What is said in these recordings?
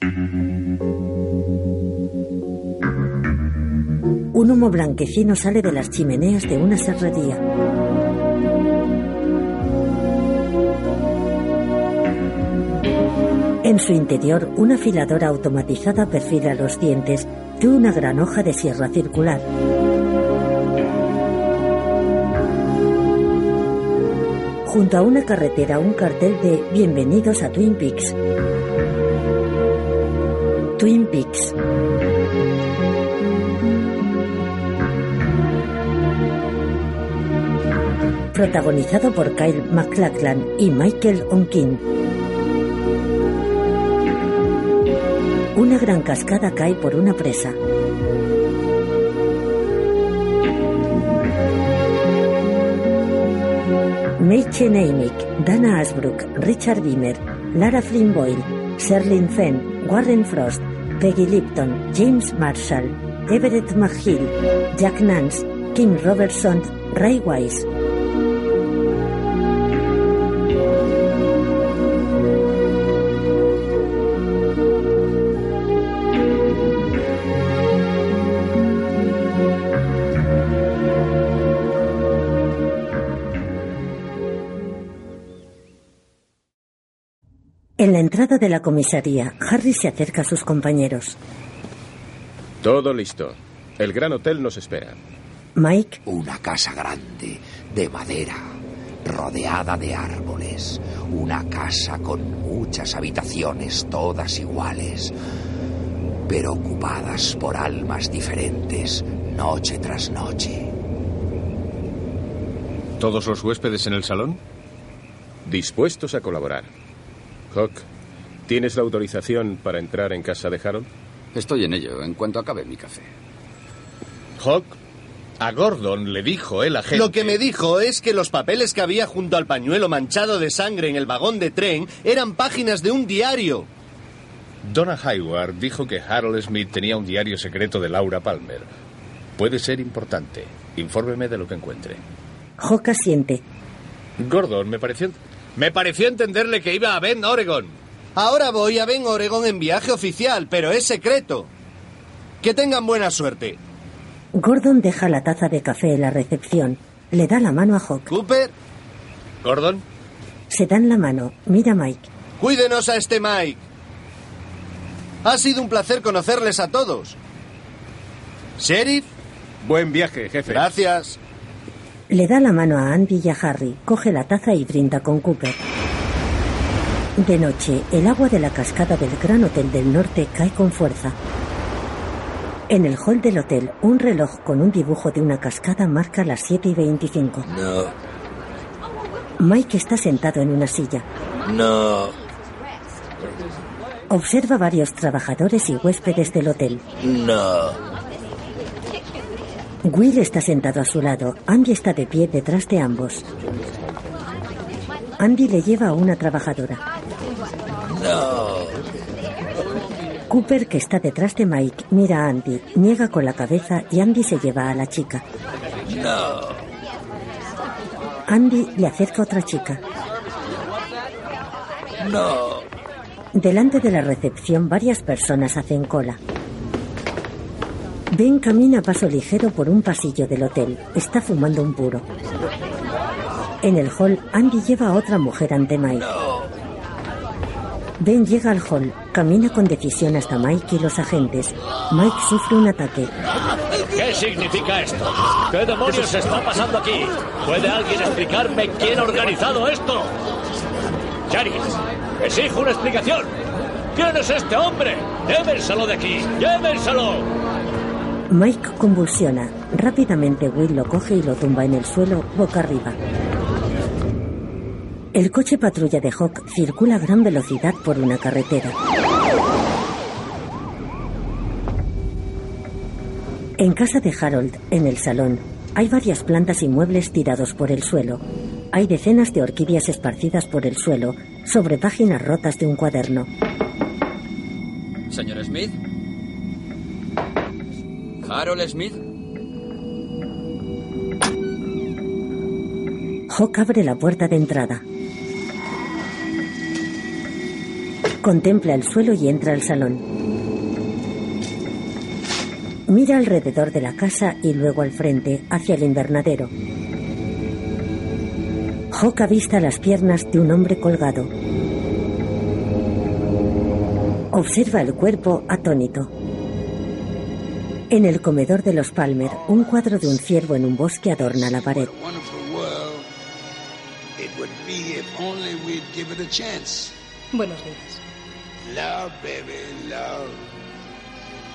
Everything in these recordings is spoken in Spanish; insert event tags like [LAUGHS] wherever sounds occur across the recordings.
Un humo blanquecino sale de las chimeneas de una serrería. En su interior, una afiladora automatizada perfila los dientes de una gran hoja de sierra circular. Junto a una carretera, un cartel de Bienvenidos a Twin Peaks. Twin Peaks. Protagonizado por Kyle MacLachlan y Michael Onkin. Una gran cascada cae por una presa. Mädchen Amick, Dana Asbrook, Richard Beamer, Lara Flynn Boyle, Sherlyn Fenn, Warren Frost, Peggy Lipton, James Marshall, Everett McGill, Jack Nance, Kim Robertson, Ray Wise. En la entrada de la comisaría, Harry se acerca a sus compañeros. Todo listo. El gran hotel nos espera. Mike, Una casa grande, de madera, rodeada de árboles. Una casa con muchas habitaciones, todas iguales, pero ocupadas por almas diferentes, noche tras noche. ¿Todos los huéspedes en el salón? Dispuestos a colaborar. Hawk, ¿tienes la autorización para entrar en casa de Harold? Estoy en ello, en cuanto acabe mi café. Hawk, a Gordon le dijo el agente. Lo que me dijo es que los papeles que había junto al pañuelo manchado de sangre en el vagón de tren eran páginas de un diario. Donna Hayward dijo que Harold Smith tenía un diario secreto de Laura Palmer. Puede ser importante. Infórmeme de lo que encuentre. Hawk asiente. Gordon, me pareció. Me pareció entenderle que iba a Bend, Oregon. Ahora voy a Ben Oregon en viaje oficial, pero es secreto. Que tengan buena suerte. Gordon deja la taza de café en la recepción. Le da la mano a Hawk. Cooper, Gordon, Se dan la mano. Mira a Mike. cuídenos a este Mike. Ha sido un placer conocerles a todos. Sheriff, Buen viaje, jefe. gracias. Le da la mano a Andy y a Harry, coge la taza y brinda con Cooper. De noche, el agua de la cascada del Gran Hotel del Norte cae con fuerza. En el hall del hotel, un reloj con un dibujo de una cascada marca las 7 y 25. No, Mike está sentado en una silla. no, Observa varios trabajadores y huéspedes del hotel. no. Will está sentado a su lado. Andy está de pie detrás de ambos. Andy le lleva a una trabajadora. No. Cooper, que está detrás de Mike, mira a Andy, niega con la cabeza y Andy se lleva a la chica. No. Andy le acerca a otra chica. No. Delante de la recepción varias personas hacen cola. Ben camina a paso ligero por un pasillo del hotel. Está fumando un puro. En el hall, Andy lleva a otra mujer ante Mike. Ben llega al hall, camina con decisión hasta Mike y los agentes. Mike sufre un ataque. ¿Qué significa esto? ¿Qué demonios está pasando aquí? ¿Puede alguien explicarme quién ha organizado esto? Sheriff, exijo una explicación. ¿Quién es este hombre? ¡Llévenselo de aquí! ¡Llévenselo! Mike convulsiona. Rápidamente Will lo coge y lo tumba en el suelo boca arriba. El coche patrulla de Hawk circula a gran velocidad por una carretera. En casa de Harold, en el salón, hay varias plantas y muebles tirados por el suelo. Hay decenas de orquídeas esparcidas por el suelo sobre páginas rotas de un cuaderno. Señor Smith. Harold Smith. Hawk abre la puerta de entrada. Contempla el suelo y entra al salón. Mira alrededor de la casa y luego al frente, hacia el invernadero. Hawk avista las piernas de un hombre colgado. Observa el cuerpo atónito. En el comedor de los Palmer, un cuadro de un ciervo en un bosque adorna la pared. Buenos días.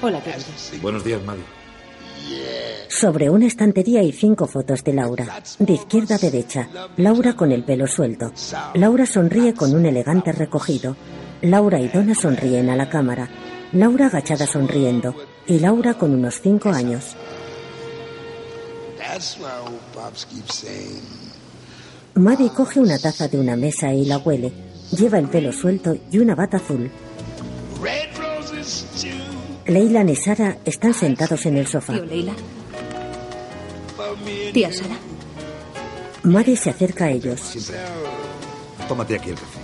Hola, queridos. Buenos días, Maddie. Sobre una estantería hay cinco fotos de Laura. De izquierda a derecha, Laura con el pelo suelto. Laura sonríe con un elegante recogido. Laura y Donna sonríen a la cámara. Laura agachada sonriendo. Y Laura con unos cinco años. Maddie coge una taza de una mesa y la huele. Lleva el pelo suelto y una bata azul. Leila y Sara están sentados en el sofá. Tío Leila. Tía Sara. Maddie se acerca a ellos. Siempre. Tómate aquí el café.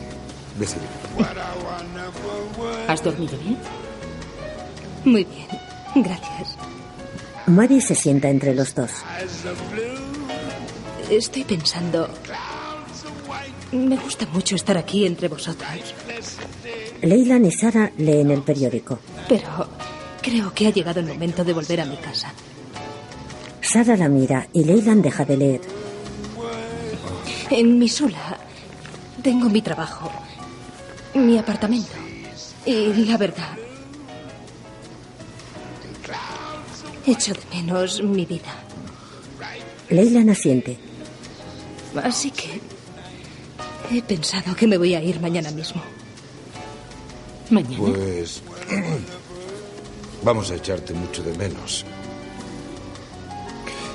¿Has dormido bien? Muy bien. Gracias. Maddie se sienta entre los dos. Estoy pensando. Me gusta mucho estar aquí entre vosotros. Leila y Sara leen el periódico. Pero creo que ha llegado el momento de volver a mi casa. Sara la mira y Leyland deja de leer. En Missoula tengo mi trabajo, mi apartamento. Y la verdad, echo de menos mi vida. Leyland asiente. Así que he pensado que me voy a ir mañana mismo. ¿Mañana? Pues. [CLEARS THROAT] Vamos a echarte mucho de menos.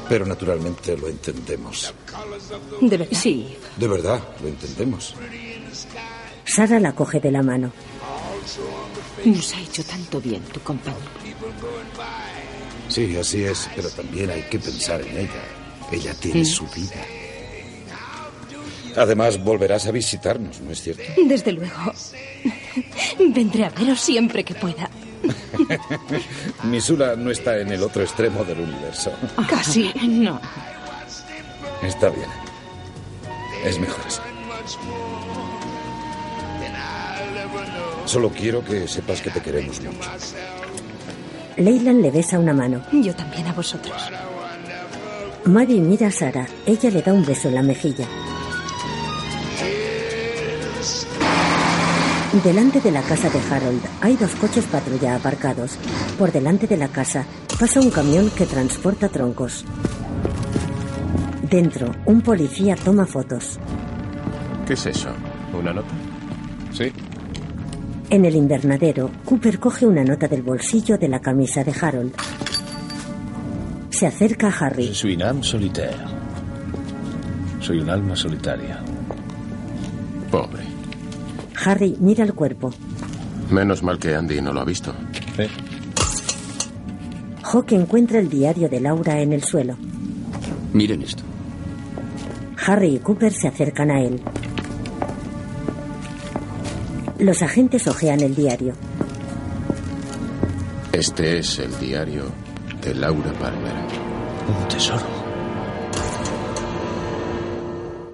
Pero naturalmente lo entendemos. ¿De verdad? Sí. De verdad, lo entendemos. Sara la coge de la mano. Nos ha hecho tanto bien tu compañía. Sí, así es, pero también hay que pensar en ella. Ella tiene su vida. Además, volverás a visitarnos, ¿no es cierto? Desde luego. Vendré a veros siempre que pueda. [LAUGHS] Missoula no está en el otro extremo del universo. Casi. No. Está bien. Es mejor así. Solo quiero que sepas que te queremos mucho. Leyland le besa una mano. Yo también a vosotros. Maddie mira a Sara. Ella le da un beso en la mejilla. Delante de la casa de Harold hay dos coches patrulla aparcados. Por delante de la casa pasa un camión que transporta troncos. Dentro, un policía toma fotos. ¿Qué es eso? ¿Una nota? Sí. En el invernadero, Cooper coge una nota del bolsillo de la camisa de Harold. Se acerca a Harry. Je suis une âme solitaire. Soy un alma solitaria. Pobre. Harry mira el cuerpo. Menos mal que Andy no lo ha visto. ¿Eh? Hawk encuentra el diario de Laura en el suelo. Miren esto. Harry y Cooper se acercan a él. Los agentes ojean el diario. Este es el diario de Laura Palmer. Un tesoro.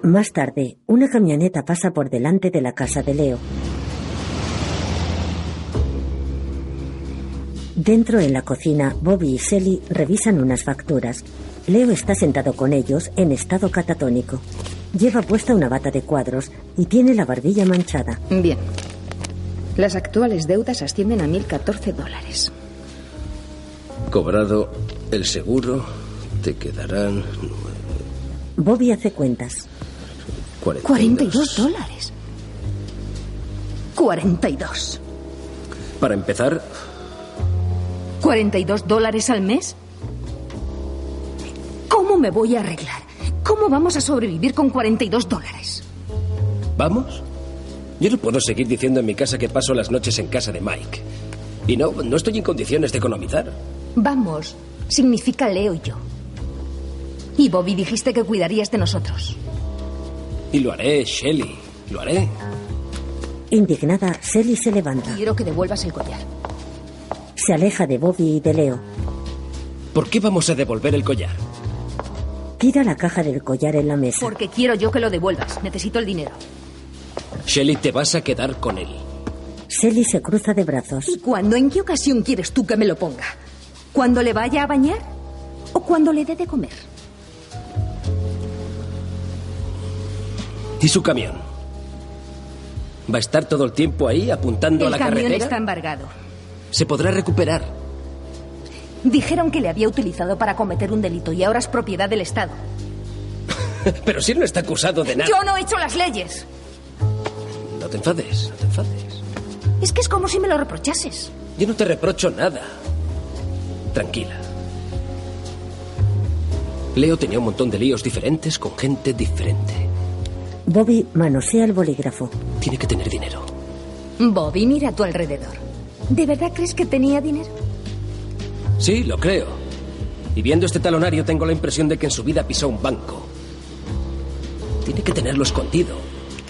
Más tarde, una camioneta pasa por delante de la casa de Leo. Dentro en la cocina, Bobby y Sally revisan unas facturas. Leo está sentado con ellos en estado catatónico. Lleva puesta una bata de cuadros y tiene la barbilla manchada. Bien. Las actuales deudas ascienden a 1.014 dólares. Cobrado el seguro, te quedarán Bobby hace cuentas. 42. 42 dólares. 42. Para empezar, ¿42 dólares al mes? ¿Cómo me voy a arreglar? ¿Cómo vamos a sobrevivir con 42 dólares? ¿vamos? Yo no puedo seguir diciendo en mi casa que paso las noches en casa de Mike. Y no, no estoy en condiciones de economizar. Vamos, significa Leo y yo. Y Bobby dijiste que cuidarías de nosotros. Y lo haré, Shelly. Lo haré. Indignada, Selly se levanta. Quiero que devuelvas el collar. Se aleja de Bobby y de Leo. ¿Por qué vamos a devolver el collar? Tira la caja del collar en la mesa. Porque quiero yo que lo devuelvas. Necesito el dinero. Shelly, te vas a quedar con él. Selly se cruza de brazos. ¿Y cuándo? ¿En qué ocasión quieres tú que me lo ponga? ¿Cuando le vaya a bañar? ¿O cuando le dé de comer? ¿Y su camión? ¿Va a estar todo el tiempo ahí apuntando el a la camión carretera? está embargado. Se podrá recuperar. Dijeron que le había utilizado para cometer un delito y ahora es propiedad del Estado. [LAUGHS] Pero si no está acusado de nada. Yo no he hecho las leyes. No te enfades, no te enfades. Es que es como si me lo reprochases. Yo no te reprocho nada. Tranquila. Leo tenía un montón de líos diferentes con gente diferente. Bobby manosea el bolígrafo. Tiene que tener dinero. Bobby, mira a tu alrededor. ¿De verdad crees que tenía dinero? Sí, lo creo. Y viendo este talonario tengo la impresión de que en su vida pisó un banco. Tiene que tenerlo escondido.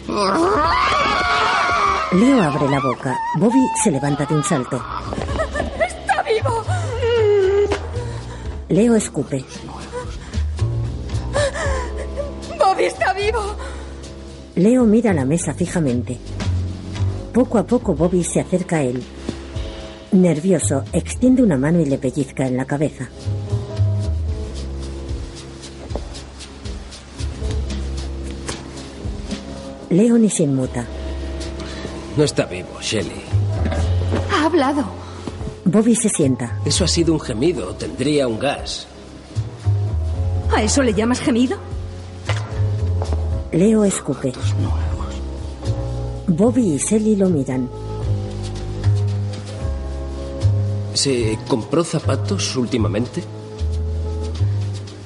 [LAUGHS] Leo abre la boca. Bobby se levanta de un salto. [LAUGHS] ¡Está vivo! Leo escupe. ¡Bobby está vivo! Leo mira la mesa fijamente. Poco a poco Bobby se acerca a él. Nervioso, extiende una mano y le pellizca en la cabeza. Leo ni se inmuta. No está vivo, Shelly. Ha hablado. Bobby se sienta. Eso ha sido un gemido. Tendría un gas. ¿A eso le llamas gemido? Leo escupe. Bobby y Selly lo miran. ¿Se compró zapatos últimamente?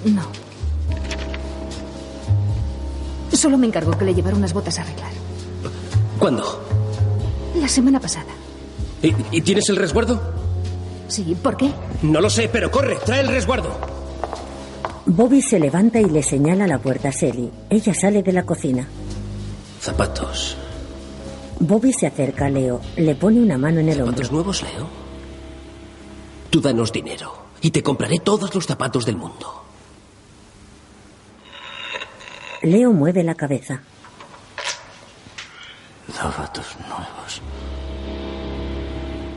No. Solo me encargó que le llevara unas botas a arreglar. ¿Cuándo? La semana pasada. ¿Y, y tienes el resguardo? Sí, ¿por qué? No lo sé, pero corre, trae el resguardo. Bobby se levanta y le señala la puerta a Selly. Ella sale de la cocina. Zapatos. Bobby se acerca a Leo. Le pone una mano en el hombro. ¿Zapatos nuevos, Leo? Tú danos dinero y te compraré todos los zapatos del mundo. Leo mueve la cabeza. Zapatos nuevos.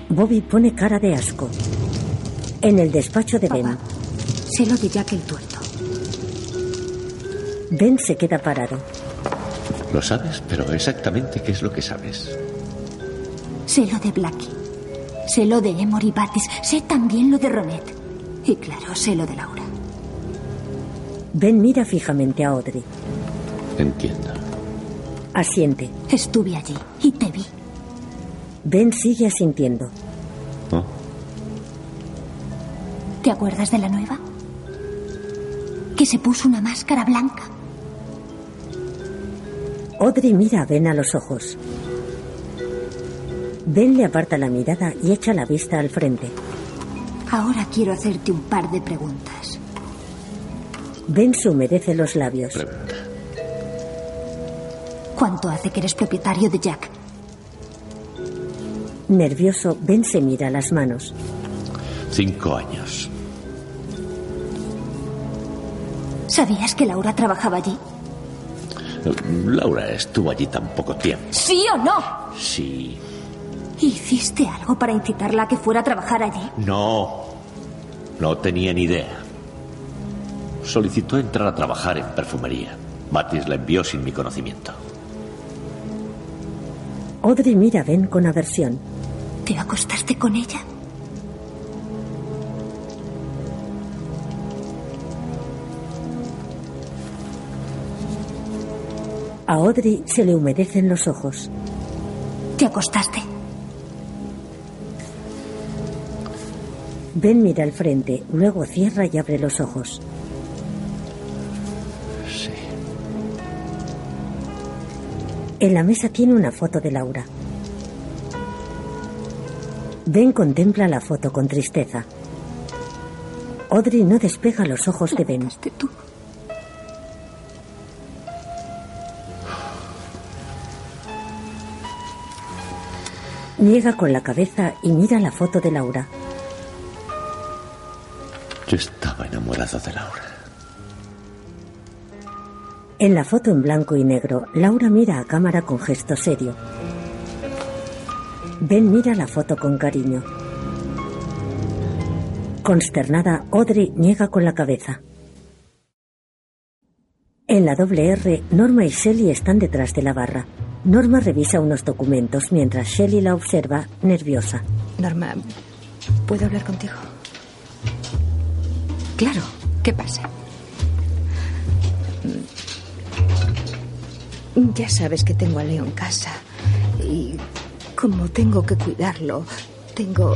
Bobby pone cara de asco. En el despacho de Ben, Sé lo de Jack el tuerto. Ben se queda parado. Lo sabes, pero exactamente qué es lo que sabes. Sé lo de Blackie. Sé lo de Emory Bates. Sé también lo de Ronet. Y claro, sé lo de Laura. Ben mira fijamente a Audrey. Entiendo. Asiente. Estuve allí y te vi. Ben sigue asintiendo. ¿Te acuerdas de la nueva? Que se puso una máscara blanca. Audrey mira a Ben a los ojos. Ben le aparta la mirada y echa la vista al frente. Ahora quiero hacerte un par de preguntas. Ben se humedece los labios. ¿Cuánto hace que eres propietario de Jack? Nervioso, Ben se mira las manos. Cinco años. ¿Sabías que Laura trabajaba allí? Laura estuvo allí tan poco tiempo. ¿Sí o no? Sí. ¿Hiciste algo para incitarla a que fuera a trabajar allí? No. No tenía ni idea. Solicitó entrar a trabajar en perfumería. Batis la envió sin mi conocimiento. Audrey mira a Ben con aversión. ¿Te acostaste con ella? A Audrey se le humedecen los ojos. ¿Te acostaste? Ben mira al frente, luego cierra y abre los ojos. En la mesa tiene una foto de Laura. Ben contempla la foto con tristeza. Audrey no despega los ojos de Ben. tú. Niega con la cabeza y mira la foto de Laura. Yo estaba enamorado de Laura. En la foto en blanco y negro, Laura mira a cámara con gesto serio. Ben mira la foto con cariño. Consternada, Audrey niega con la cabeza. En la doble R, Norma y Shelley están detrás de la barra. Norma revisa unos documentos mientras Shelley la observa, nerviosa. Norma, ¿puedo hablar contigo? Claro, ¿qué pasa? Ya sabes que tengo a Leo en casa. Y como tengo que cuidarlo, tengo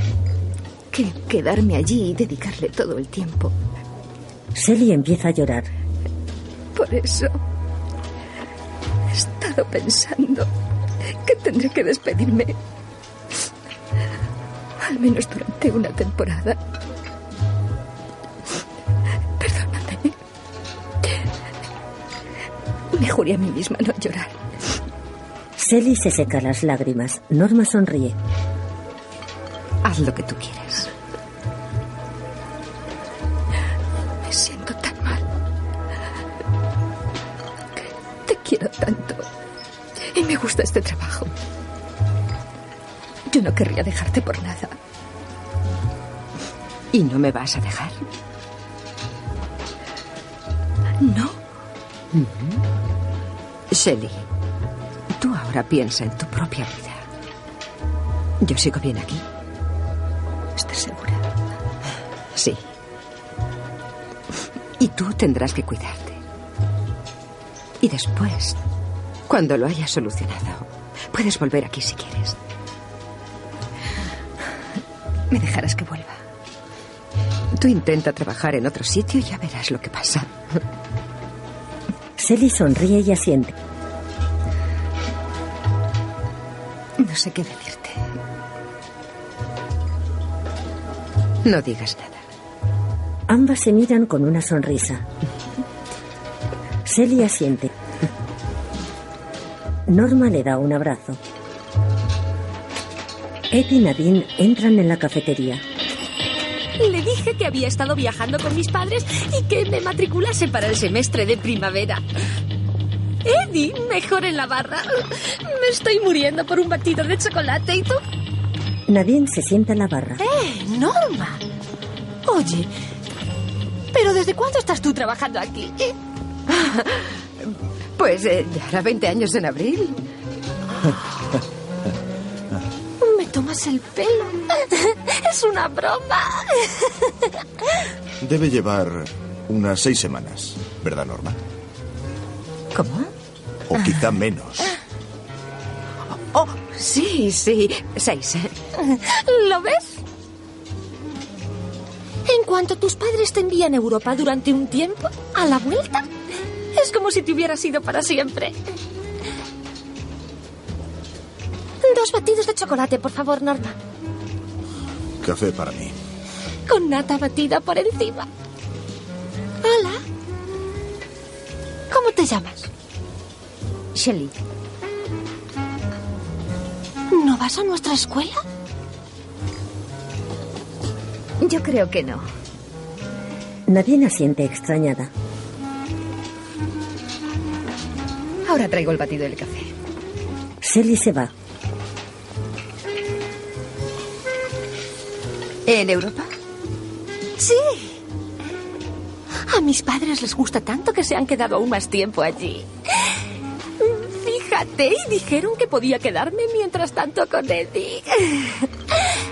que quedarme allí y dedicarle todo el tiempo. Shelley empieza a llorar. Por eso he estado pensando que tendré que despedirme. Al menos durante una temporada. Me juré a mí misma no llorar. Shelley se seca las lágrimas. Norma sonríe. Haz lo que tú quieras. Me siento tan mal. Te quiero tanto. Y me gusta este trabajo. Yo no querría dejarte por nada. ¿Y no me vas a dejar? No. Shelly, tú ahora piensa en tu propia vida. Yo sigo bien aquí. ¿Estás segura? Sí. Y tú tendrás que cuidarte. Y después, cuando lo hayas solucionado, puedes volver aquí si quieres. Me dejarás que vuelva. Tú intenta trabajar en otro sitio y ya verás lo que pasa. Shelley sonríe y asiente. No sé qué decirte. No digas nada. Ambas se miran con una sonrisa. Shelley asiente. Norma le da un abrazo. Ed y Nadine entran en la cafetería. Le dije que había estado viajando con mis padres y que me matriculase para el semestre de primavera. Eddie, mejor en la barra. Me estoy muriendo por un batido de chocolate y tú. Nadine se sienta en la barra. ¡Eh, Norma! Oye, ¿pero desde cuándo estás tú trabajando aquí? [LAUGHS] Pues eh, ya hará 20 años en abril. [LAUGHS] Me tomas el pelo. [LAUGHS] Es una broma. Debe llevar unas seis semanas, ¿verdad, Norma? ¿Cómo? O quizá menos. Oh, sí, sí. Seis. ¿Lo ves? En cuanto tus padres te envían a Europa durante un tiempo, a la vuelta, es como si te hubieras ido para siempre. Dos batidos de chocolate, por favor, Norma. Café para mí. Con nata batida por encima. Hola. ¿Cómo te llamas? Shelly. ¿No vas a nuestra escuela? Yo creo que no. Nadine asiente extrañada. Ahora traigo el batido del café. Shelley se va. ¿En Europa? Sí. A mis padres les gusta tanto que se han quedado aún más tiempo allí. Fíjate, y dijeron que podía quedarme mientras tanto con Eddie.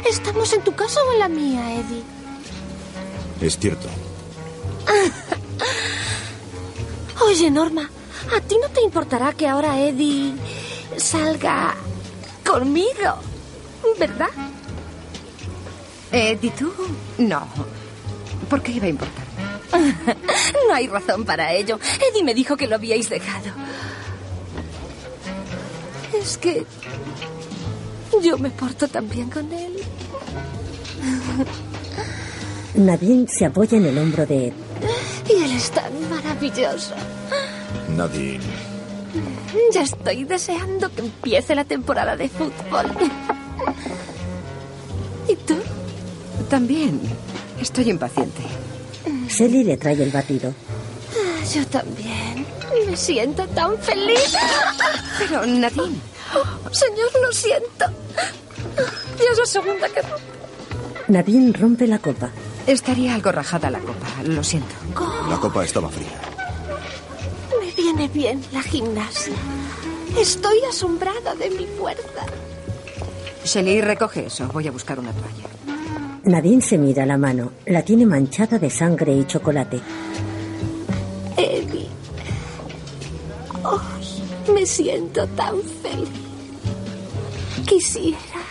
¿Estamos en tu casa o en la mía, Eddie? Es cierto. Oye, Norma, ¿a ti no te importará que ahora Eddie salga conmigo? ¿Verdad? Eddie, tú? No. ¿Por qué iba a importar? No hay razón para ello. Eddie me dijo que lo habíais dejado. Es que yo me porto tan bien con él. Nadine se apoya en el hombro de Ed. Y él es tan maravilloso. Nadine. Ya estoy deseando que empiece la temporada de fútbol. ¿Y tú? También. Estoy impaciente. Sally le trae el batido. Ah, Yo también. Me siento tan feliz. Pero, Nadine. Señor, lo siento. Ya es la segunda que... Nadine rompe la copa. Estaría algo rajada la copa, lo siento. La copa estaba fría. Me viene bien la gimnasia. Estoy asombrada de mi fuerza. Shelly, recoge eso. Voy a buscar una toalla. Nadine se mira la mano. La tiene manchada de sangre y chocolate. Eddie. Ay, me siento tan feliz. Quisiera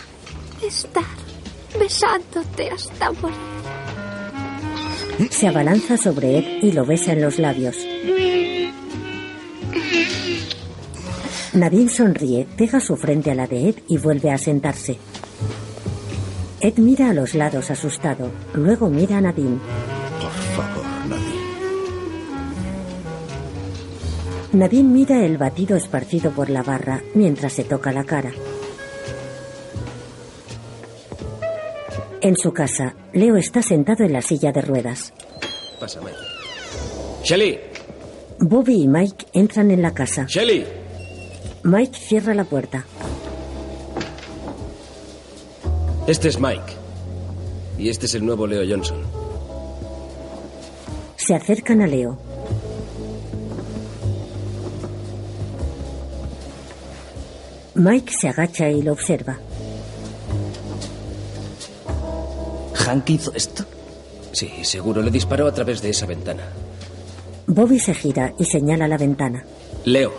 estar besándote hasta morir. Se abalanza sobre Ed y lo besa en los labios. Nadine sonríe, pega su frente a la de Ed y vuelve a sentarse. Ed mira a los lados asustado, luego mira a Nadine. Por favor, Nadine. Nadine mira el batido esparcido por la barra mientras se toca la cara. En su casa, Leo está sentado en la silla de ruedas. Pásame. Shelly, Bobby y Mike entran en la casa. Shelly. Mike cierra la puerta. Este es Mike. Y este es el nuevo Leo Johnson. Se acercan a Leo. Mike se agacha y lo observa. ¿Hank hizo esto? Sí, seguro le disparó a través de esa ventana. Bobby se gira y señala la ventana. Leo,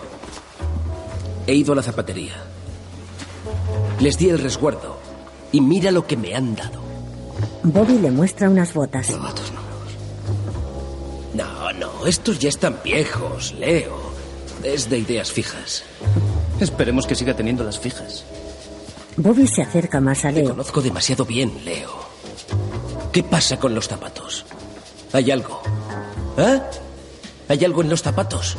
he ido a la zapatería. Les di el resguardo. Y mira lo que me han dado. Bobby le muestra unas botas. No, no, estos ya están viejos, Leo. Es de ideas fijas. Esperemos que siga teniendo las fijas. Bobby se acerca más a Te Leo. conozco demasiado bien, Leo. ¿Qué pasa con los zapatos? ¿Hay algo? ¿Eh? ¿Hay algo en los zapatos?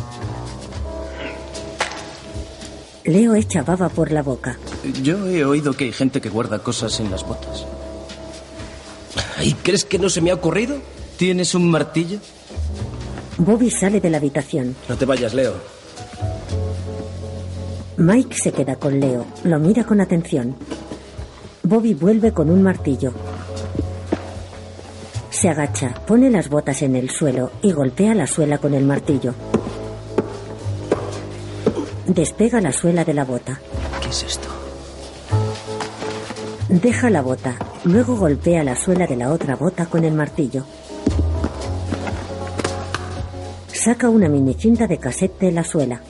Leo echa baba por la boca. Yo he oído que hay gente que guarda cosas en las botas. ¿Y crees que no se me ha ocurrido? ¿Tienes un martillo? Bobby sale de la habitación. No te vayas, Leo. Mike se queda con Leo. Lo mira con atención. Bobby vuelve con un martillo. Se agacha, pone las botas en el suelo y golpea la suela con el martillo. Despega la suela de la bota. ¿Qué es esto? Deja la bota, luego golpea la suela de la otra bota con el martillo. Saca una mini cinta de cassette de la suela.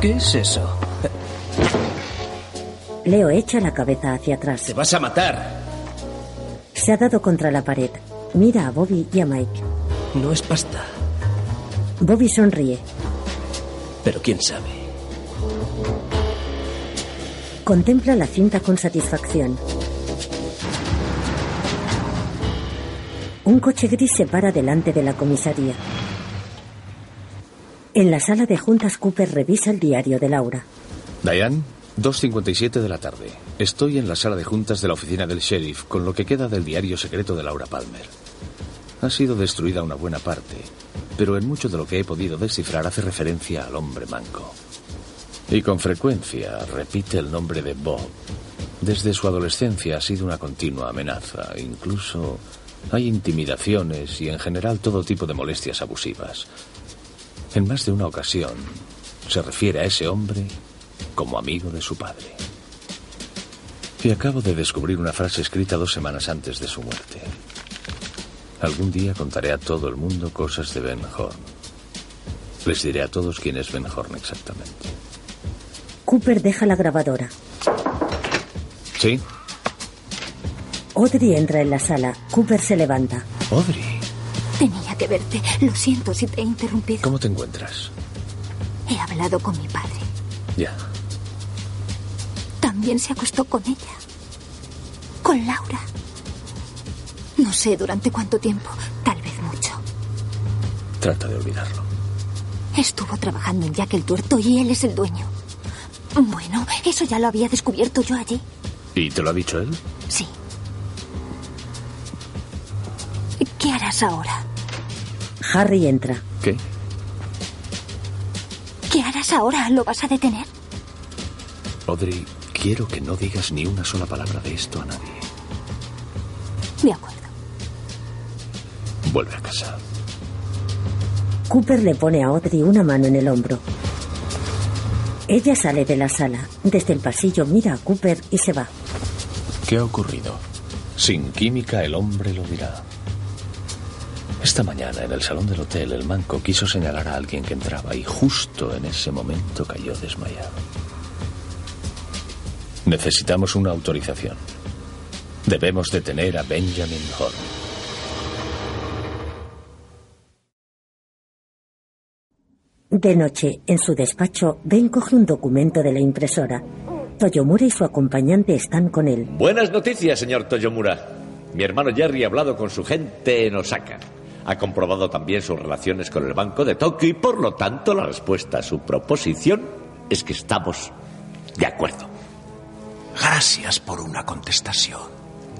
¿Qué es eso? Leo echa la cabeza hacia atrás. ¡Te vas a matar! Se ha dado contra la pared. Mira a Bobby y a Mike. No es pasta. Bobby sonríe. Pero quién sabe. Contempla la cinta con satisfacción. Un coche gris se para delante de la comisaría. En la sala de juntas, Cooper revisa el diario de Laura. Diane, 2.57 de la tarde. Estoy en la sala de juntas de la oficina del sheriff con lo que queda del diario secreto de Laura Palmer. Ha sido destruida una buena parte, pero en mucho de lo que he podido descifrar hace referencia al hombre manco. Y con frecuencia repite el nombre de Bob. Desde su adolescencia ha sido una continua amenaza. Incluso hay intimidaciones y en general todo tipo de molestias abusivas. En más de una ocasión se refiere a ese hombre como amigo de su padre. Y acabo de descubrir una frase escrita dos semanas antes de su muerte. Algún día contaré a todo el mundo cosas de Ben Horn. Les diré a todos quién es Ben Horn exactamente. Cooper deja la grabadora. ¿Sí? Audrey entra en la sala. Cooper se levanta. Audrey, Tenía que verte. Lo siento si te he interrumpido. ¿cómo te encuentras? He hablado con mi padre. Ya. También se acostó con ella. Con Laura. No sé durante cuánto tiempo. Tal vez mucho. Trata de olvidarlo. Estuvo trabajando en Jack el Tuerto y él es el dueño. Bueno, eso ya lo había descubierto yo allí. ¿Y te lo ha dicho él? Sí. ¿Qué harás ahora? Harry entra. ¿Qué? ¿Qué harás ahora? ¿Lo vas a detener? Audrey, quiero que no digas ni una sola palabra de esto a nadie. Vuelve a casa. Cooper le pone a Audrey una mano en el hombro. Ella sale de la sala. Desde el pasillo mira a Cooper y se va. ¿Qué ha ocurrido? Sin química el hombre lo dirá. Esta mañana en el salón del hotel el manco quiso señalar a alguien que entraba y justo en ese momento cayó desmayado. Necesitamos una autorización. Debemos detener a Benjamin Horn. De noche, en su despacho, Ben coge un documento de la impresora. Toyomura y su acompañante están con él. Buenas noticias, señor Toyomura. Mi hermano Jerry ha hablado con su gente en Osaka. Ha comprobado también sus relaciones con el Banco de Tokio y por lo tanto la respuesta a su proposición es que estamos de acuerdo. Gracias por una contestación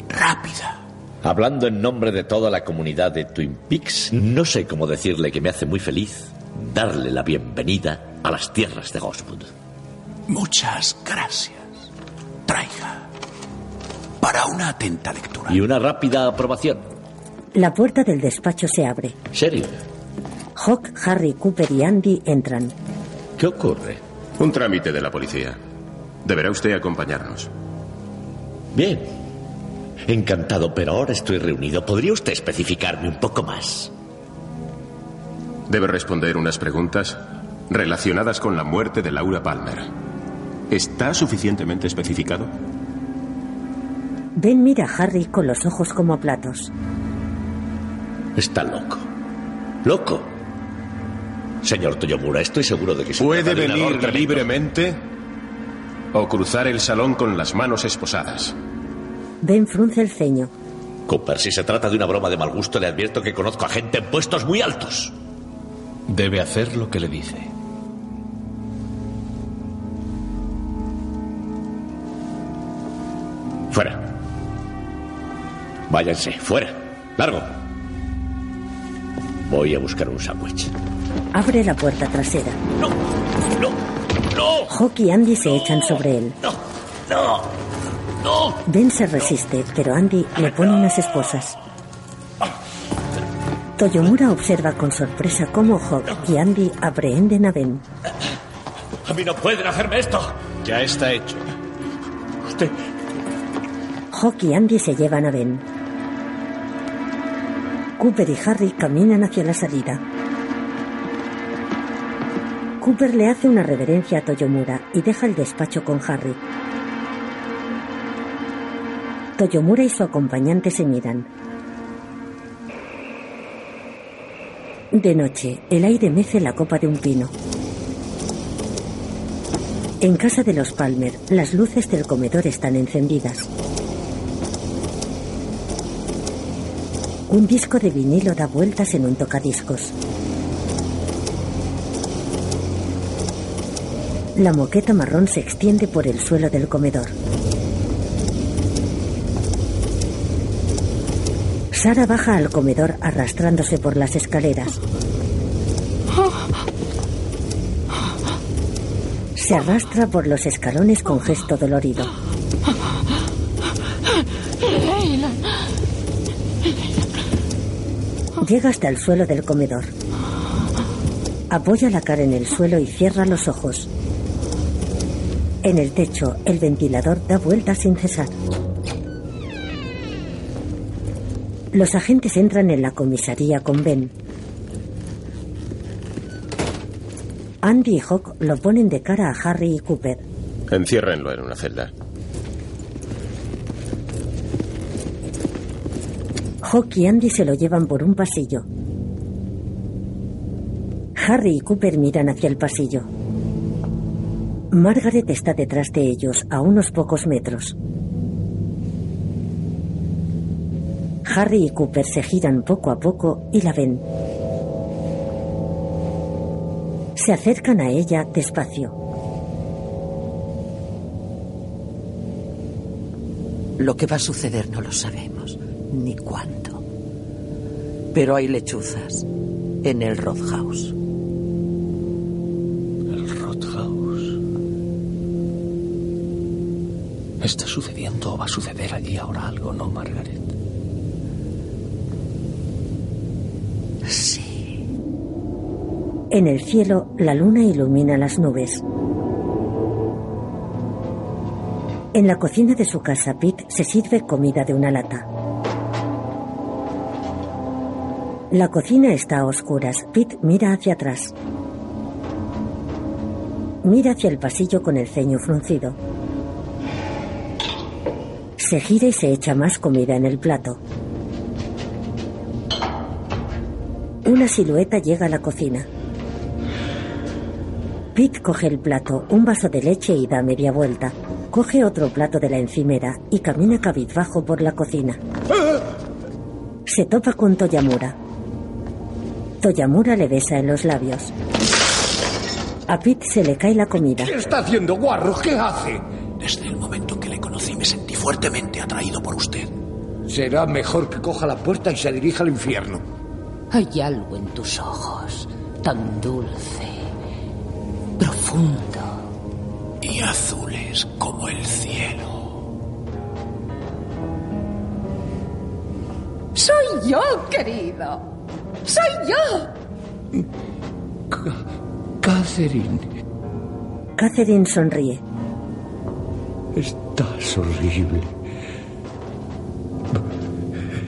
rápida. Hablando en nombre de toda la comunidad de Twin Peaks, no sé cómo decirle que me hace muy feliz darle la bienvenida a las tierras de Ghostwood. Muchas gracias. Traiga. Para una atenta lectura. Y una rápida aprobación. La puerta del despacho se abre. ¿Serio? Hawk, Harry, Cooper y Andy entran. ¿Qué ocurre? Un trámite de la policía. Deberá usted acompañarnos. Bien. Encantado, pero ahora estoy reunido. ¿Podría usted especificarme un poco más? Debe responder unas preguntas relacionadas con la muerte de Laura Palmer. ¿Está suficientemente especificado? Ben mira a Harry con los ojos como platos. Está loco. Loco. Señor Toyomura, estoy seguro de que se Puede venir libremente o cruzar el salón con las manos esposadas. Ben frunce el ceño. Cooper, si se trata de una broma de mal gusto, le advierto que conozco a gente en puestos muy altos. Debe hacer lo que le dice. Fuera. Váyanse, fuera. Largo. Voy a buscar un sándwich. Abre la puerta trasera. ¡No! ¡No! Hawk y Andy se echan sobre él. ¡No! ¡No! Ben se resiste, pero Andy le pone unas esposas. Toyomura observa con sorpresa cómo Hawk y Andy aprehenden a Ben. A mí no pueden hacerme esto. Ya está hecho. Usted. Hawk y Andy se llevan a Ben. Cooper y Harry caminan hacia la salida. Cooper le hace una reverencia a Toyomura y deja el despacho con Harry. Toyomura y su acompañante se miran. De noche, el aire mece la copa de un pino. En casa de los Palmer, las luces del comedor están encendidas. Un disco de vinilo da vueltas en un tocadiscos. La moqueta marrón se extiende por el suelo del comedor. Sara baja al comedor arrastrándose por las escaleras. Se arrastra por los escalones con gesto dolorido. Llega hasta el suelo del comedor. Apoya la cara en el suelo y cierra los ojos. En el techo, el ventilador da vueltas sin cesar. Los agentes entran en la comisaría con Ben. Andy y Hawk lo ponen de cara a Harry y Cooper. Enciérrenlo en una celda. Hawk y Andy se lo llevan por un pasillo. Harry y Cooper miran hacia el pasillo. Margaret está detrás de ellos, a unos pocos metros. Harry y Cooper se giran poco a poco y la ven. Se acercan a ella despacio. Lo que va a suceder no lo sabemos, ni cuándo. Pero hay lechuzas en el Roadhouse. El Roadhouse. Está sucediendo o va a suceder allí ahora algo, ¿no, Margaret? Sí. En el cielo, la luna ilumina las nubes. En la cocina de su casa, Pete se sirve comida de una lata. La cocina está a oscuras. Pete mira hacia atrás. Mira hacia el pasillo con el ceño fruncido. Se gira y se echa más comida en el plato. Una silueta llega a la cocina. Pete coge el plato, un vaso de leche y da media vuelta. Coge otro plato de la encimera y camina cabizbajo por la cocina. Se topa con Toyamura. Toyamura le besa en los labios. A Pete se le cae la comida. ¿Qué está haciendo, Guarro? ¿Qué hace? Desde el momento en que le conocí me sentí fuertemente atraído por usted. Será mejor que coja la puerta y se dirija al infierno. Hay algo en tus ojos, tan dulce, profundo. Y azules como el cielo. Soy yo, querido. Soy yo. Catherine, Catherine sonríe. estás horrible.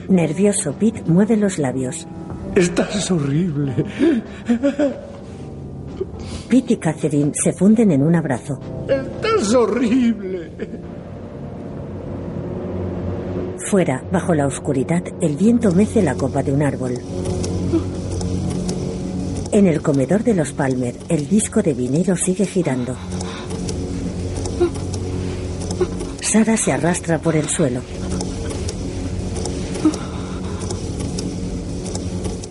Nervioso, Pete mueve los labios. Estás horrible. Pete y Catherine se funden en un abrazo. Estás horrible. Fuera, bajo la oscuridad, el viento mece la copa de un árbol. En el comedor de los Palmer, el disco de vinilo sigue girando. Sara se arrastra por el suelo.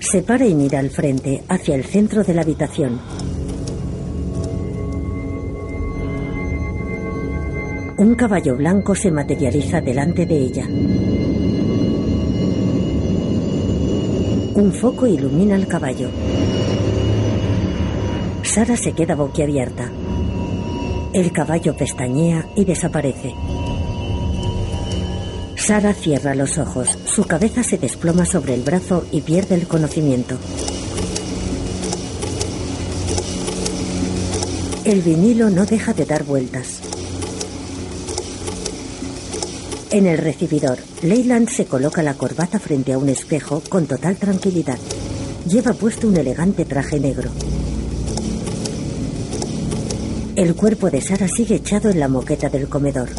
Se para y mira al frente, hacia el centro de la habitación. Un caballo blanco se materializa delante de ella. Un foco ilumina el caballo. Sara se queda boquiabierta. El caballo pestañea y desaparece. Sara cierra los ojos. Su cabeza se desploma sobre el brazo y pierde el conocimiento. El vinilo no deja de dar vueltas. En el recibidor, Leyland se coloca la corbata frente a un espejo con total tranquilidad. Lleva puesto un elegante traje negro. El cuerpo de Sara sigue echado en la moqueta del comedor.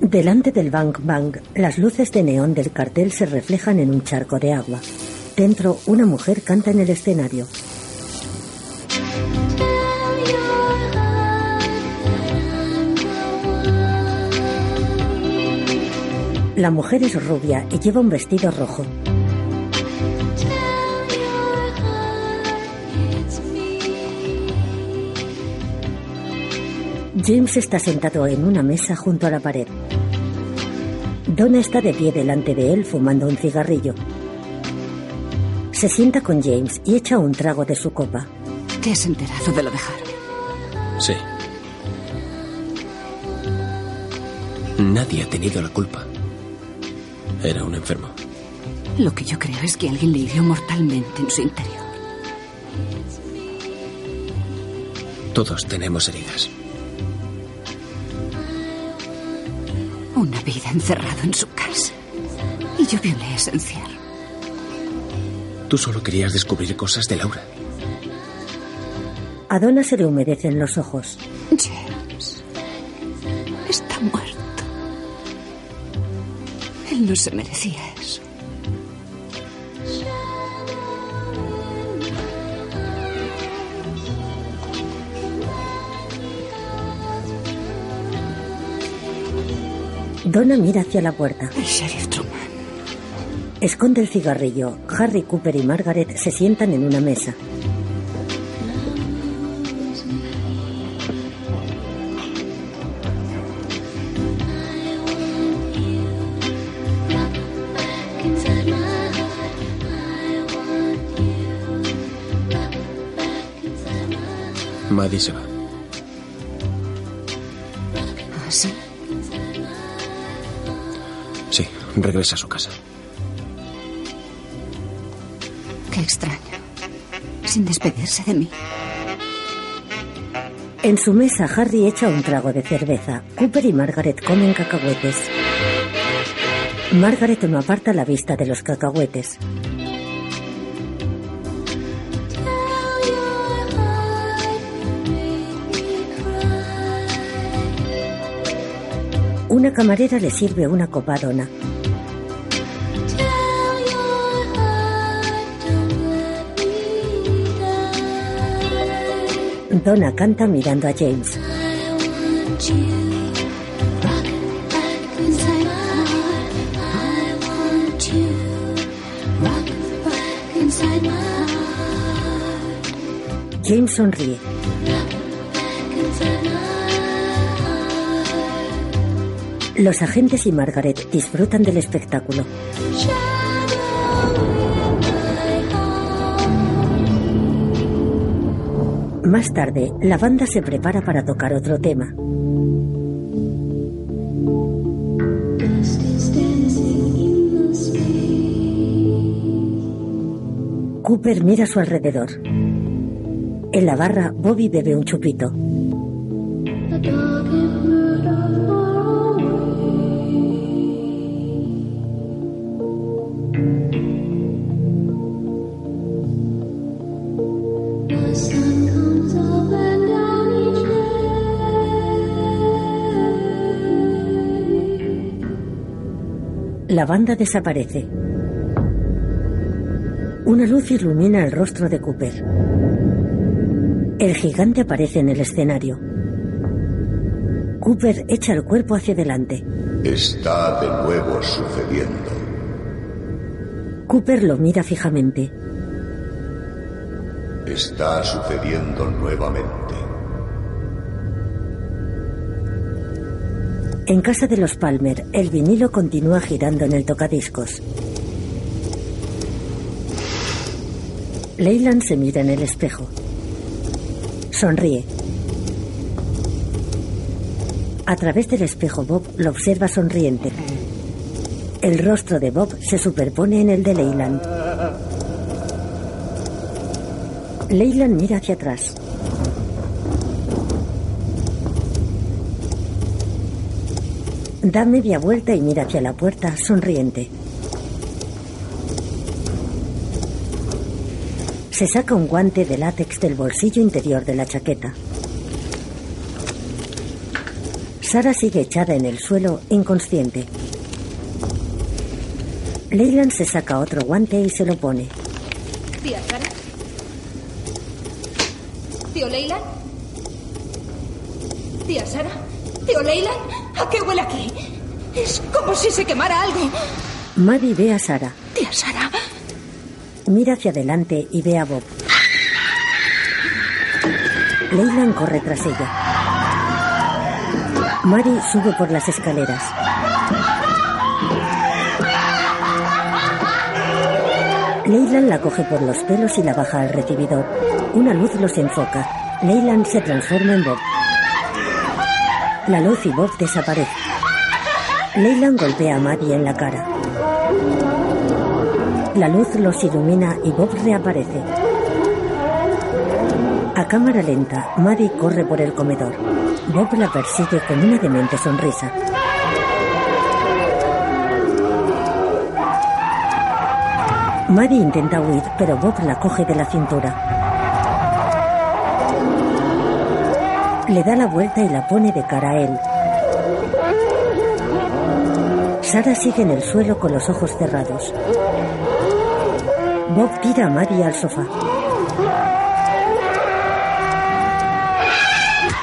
Delante del Bang Bang, las luces de neón del cartel se reflejan en un charco de agua. Dentro, una mujer canta en el escenario. La mujer es rubia y lleva un vestido rojo. James está sentado en una mesa junto a la pared. Donna está de pie delante de él fumando un cigarrillo. Se sienta con James y echa un trago de su copa. ¿Te has enterado de lo de Harry? Sí. Nadie ha tenido la culpa. Era un enfermo. Lo que yo creo es que alguien le hirió mortalmente en su interior. Todos tenemos heridas. Una vida encerrado en su casa. Y yo violé ese encierro. Tú solo querías descubrir cosas de Laura. A Donna se le humedecen los ojos. James. No se merecía eso. Donna mira hacia la puerta. El sheriff Truman. Esconde el cigarrillo. Harry, Cooper y Margaret se sientan en una mesa. Maddie se va. ¿Ah, sí? Sí, regresa a su casa. Qué extraño. Sin despedirse de mí. En su mesa, Harry echa un trago de cerveza. Cooper y Margaret comen cacahuetes. Margaret no aparta la vista de los cacahuetes. Una camarera le sirve una copa a Donna. Donna canta mirando a James. James sonríe. Los agentes y Margaret disfrutan del espectáculo. Más tarde, la banda se prepara para tocar otro tema. Cooper mira a su alrededor. En la barra, Bobby bebe un chupito. La banda desaparece. Una luz ilumina el rostro de Cooper. El gigante aparece en el escenario. Cooper echa el cuerpo hacia adelante. Está de nuevo sucediendo. Cooper lo mira fijamente. Está sucediendo nuevamente. En casa de los Palmer, el vinilo continúa girando en el tocadiscos. Leyland se mira en el espejo. Sonríe. A través del espejo, Bob lo observa sonriente. El rostro de Bob se superpone en el de Leyland. Leyland mira hacia atrás. Da media vuelta y mira hacia la puerta, sonriente. Se saca un guante de látex del bolsillo interior de la chaqueta. Sara sigue echada en el suelo, inconsciente. Leyland se saca otro guante y se lo pone. Tía Sara. Tío Leyland. Tía Sara. Tío Leyland. ¿A qué huele aquí? Es como si se quemara algo. Maddie ve a Sara. Tía Sara. Mira hacia adelante y ve a Bob. Leyland corre tras ella. Mary sube por las escaleras. Leyland la coge por los pelos y la baja al recibidor. Una luz los enfoca. Leyland se transforma en Bob. La luz y Bob desaparecen. Leyland golpea a Maddie en la cara. La luz los ilumina y Bob reaparece. A cámara lenta, Maddie corre por el comedor. Bob la persigue con una demente sonrisa. Maddie intenta huir, pero Bob la coge de la cintura. Le da la vuelta y la pone de cara a él. Sara sigue en el suelo con los ojos cerrados. Bob tira a Maddie al sofá.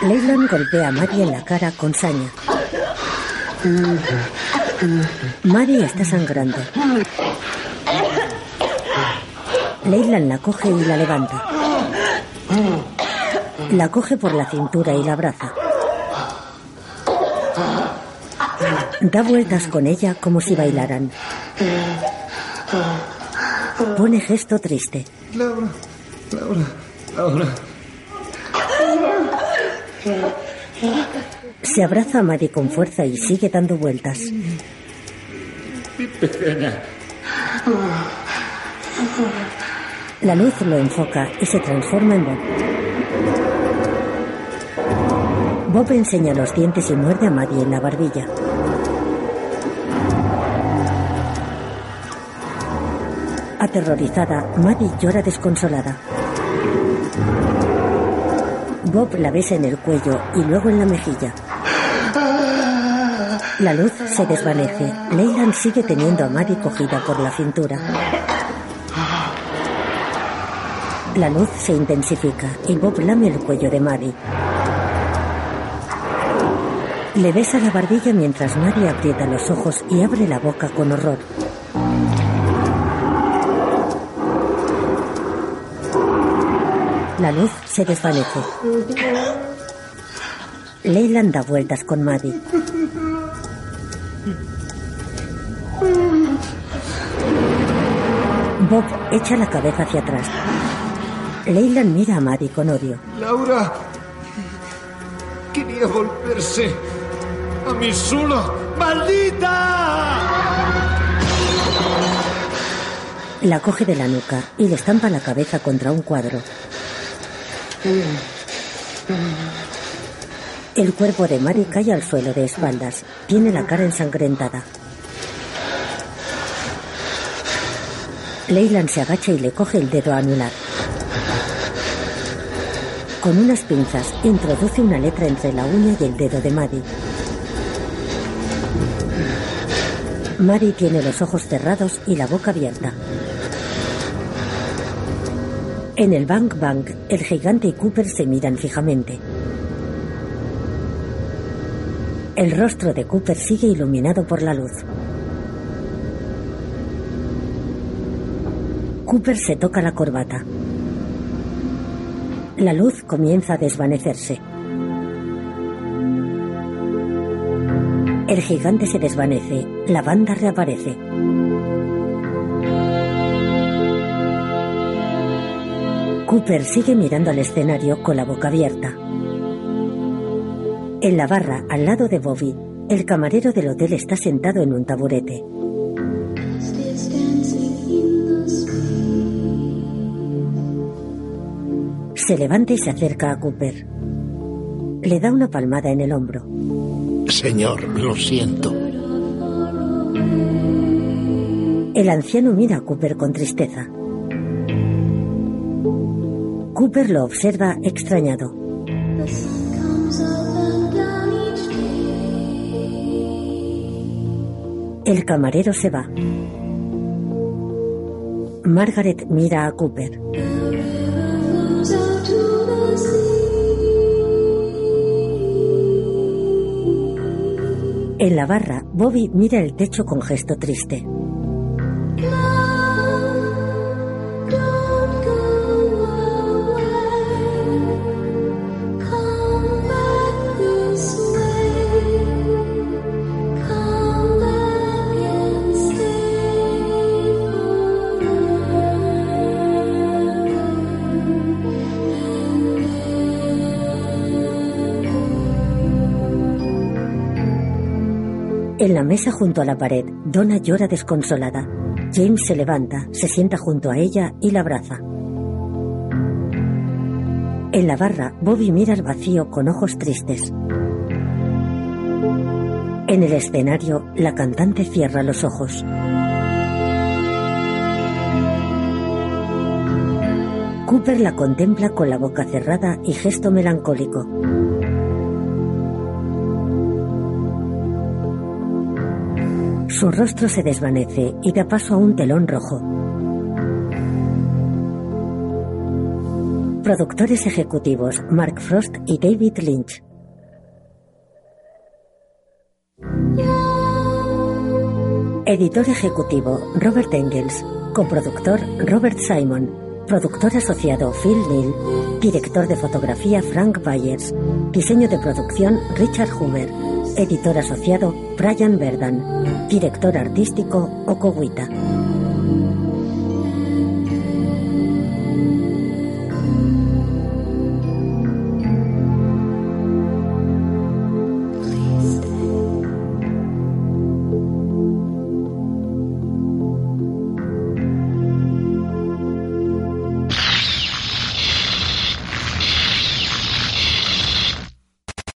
Leyland golpea a Maddie en la cara con saña. Maddie está sangrando. Leyland la coge y la levanta. La coge por la cintura y la abraza. Da vueltas con ella como si bailaran. Pone gesto triste. Laura, Laura, Laura. Se abraza a Maddie con fuerza y sigue dando vueltas. Mi pequeña. La luz lo enfoca y se transforma en Bob. Bob enseña los dientes y muerde a Maddie en la barbilla. Aterrorizada, Maddie llora desconsolada. Bob la besa en el cuello y luego en la mejilla. La luz se desvanece. Leyland sigue teniendo a Maddie cogida por la cintura. La luz se intensifica y Bob lame el cuello de Maddie. Le besa la barbilla mientras Maddie aprieta los ojos y abre la boca con horror. La luz se desvanece. Leyland da vueltas con Maddie. Bob echa la cabeza hacia atrás. Leyland mira a Maddie con odio. Laura quería volverse solo. ¡Maldita! La coge de la nuca y le estampa la cabeza contra un cuadro. El cuerpo de Mary cae al suelo de espaldas. Tiene la cara ensangrentada. Leyland se agacha y le coge el dedo anular. Con unas pinzas introduce una letra entre la uña y el dedo de Maddie. Maddie tiene los ojos cerrados y la boca abierta. En el Bank Bank, el gigante y Cooper se miran fijamente. El rostro de Cooper sigue iluminado por la luz. Cooper se toca la corbata. La luz comienza a desvanecerse. El gigante se desvanece. La banda reaparece. Cooper sigue mirando al escenario con la boca abierta. En la barra, al lado de Bobby, el camarero del hotel está sentado en un taburete. Se levanta y se acerca a Cooper. Le da una palmada en el hombro. Señor, lo siento. El anciano mira a Cooper con tristeza. Cooper lo observa extrañado. El camarero se va. Margaret mira a Cooper. En la barra, Bobby mira el techo con gesto triste. En la mesa junto a la pared, Donna llora desconsolada. James se levanta, se sienta junto a ella y la abraza. En la barra, Bobby mira al vacío con ojos tristes. En el escenario, la cantante cierra los ojos. Cooper la contempla con la boca cerrada y gesto melancólico. Su rostro se desvanece y da paso a un telón rojo. Productores ejecutivos Mark Frost y David Lynch. Editor ejecutivo Robert Engels. Coproductor Robert Simon. Productor asociado Phil Neal. Director de fotografía Frank Byers. Diseño de producción Richard Humer. Editor asociado Brian Verdan. Director artístico Okowita.